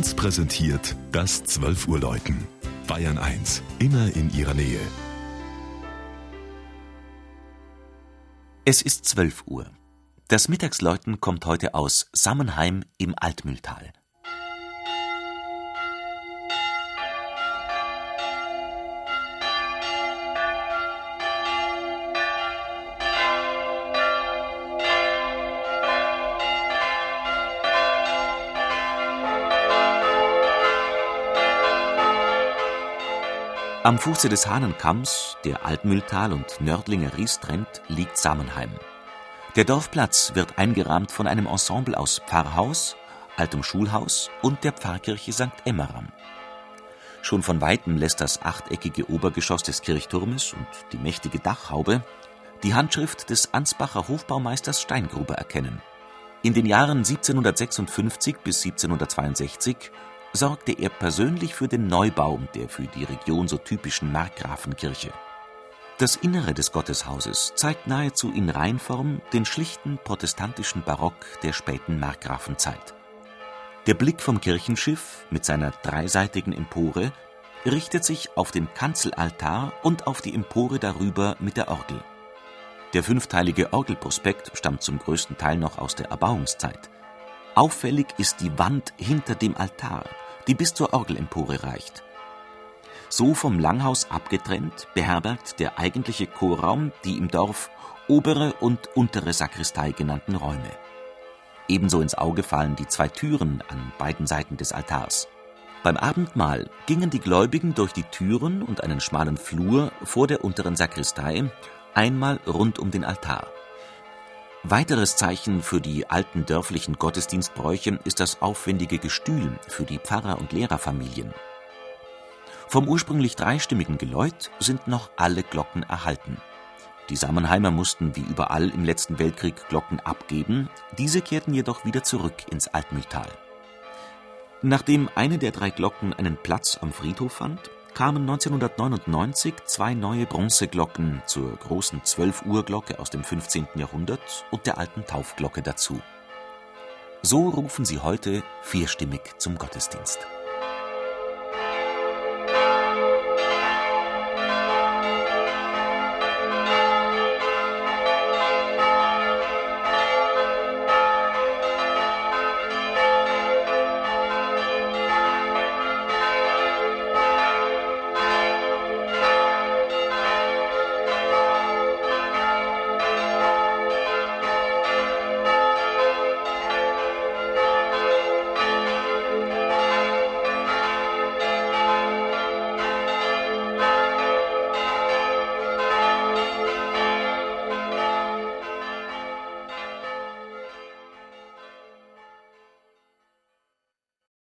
1 präsentiert das 12 Uhr Läuten. Bayern 1, immer in ihrer Nähe. Es ist 12 Uhr. Das Mittagsläuten kommt heute aus Sammenheim im Altmühltal. Am Fuße des Hahnenkamms, der Altmühltal und Nördlinger Ries trennt, liegt Sammenheim. Der Dorfplatz wird eingerahmt von einem Ensemble aus Pfarrhaus, altem Schulhaus und der Pfarrkirche St. Emmeram. Schon von weitem lässt das achteckige Obergeschoss des Kirchturmes und die mächtige Dachhaube die Handschrift des Ansbacher Hofbaumeisters Steingruber erkennen. In den Jahren 1756 bis 1762 sorgte er persönlich für den Neubau der für die Region so typischen Markgrafenkirche. Das Innere des Gotteshauses zeigt nahezu in Reinform den schlichten protestantischen Barock der späten Markgrafenzeit. Der Blick vom Kirchenschiff mit seiner dreiseitigen Empore richtet sich auf den Kanzelaltar und auf die Empore darüber mit der Orgel. Der fünfteilige Orgelprospekt stammt zum größten Teil noch aus der Erbauungszeit. Auffällig ist die Wand hinter dem Altar, die bis zur Orgelempore reicht. So vom Langhaus abgetrennt beherbergt der eigentliche Chorraum die im Dorf obere und untere Sakristei genannten Räume. Ebenso ins Auge fallen die zwei Türen an beiden Seiten des Altars. Beim Abendmahl gingen die Gläubigen durch die Türen und einen schmalen Flur vor der unteren Sakristei einmal rund um den Altar. Weiteres Zeichen für die alten dörflichen Gottesdienstbräuche ist das aufwendige Gestühl für die Pfarrer- und Lehrerfamilien. Vom ursprünglich dreistimmigen Geläut sind noch alle Glocken erhalten. Die Sammenheimer mussten wie überall im letzten Weltkrieg Glocken abgeben, diese kehrten jedoch wieder zurück ins Altmühltal. Nachdem eine der drei Glocken einen Platz am Friedhof fand, kamen 1999 zwei neue Bronzeglocken zur großen 12-Uhr-Glocke aus dem 15. Jahrhundert und der alten Taufglocke dazu. So rufen sie heute vierstimmig zum Gottesdienst.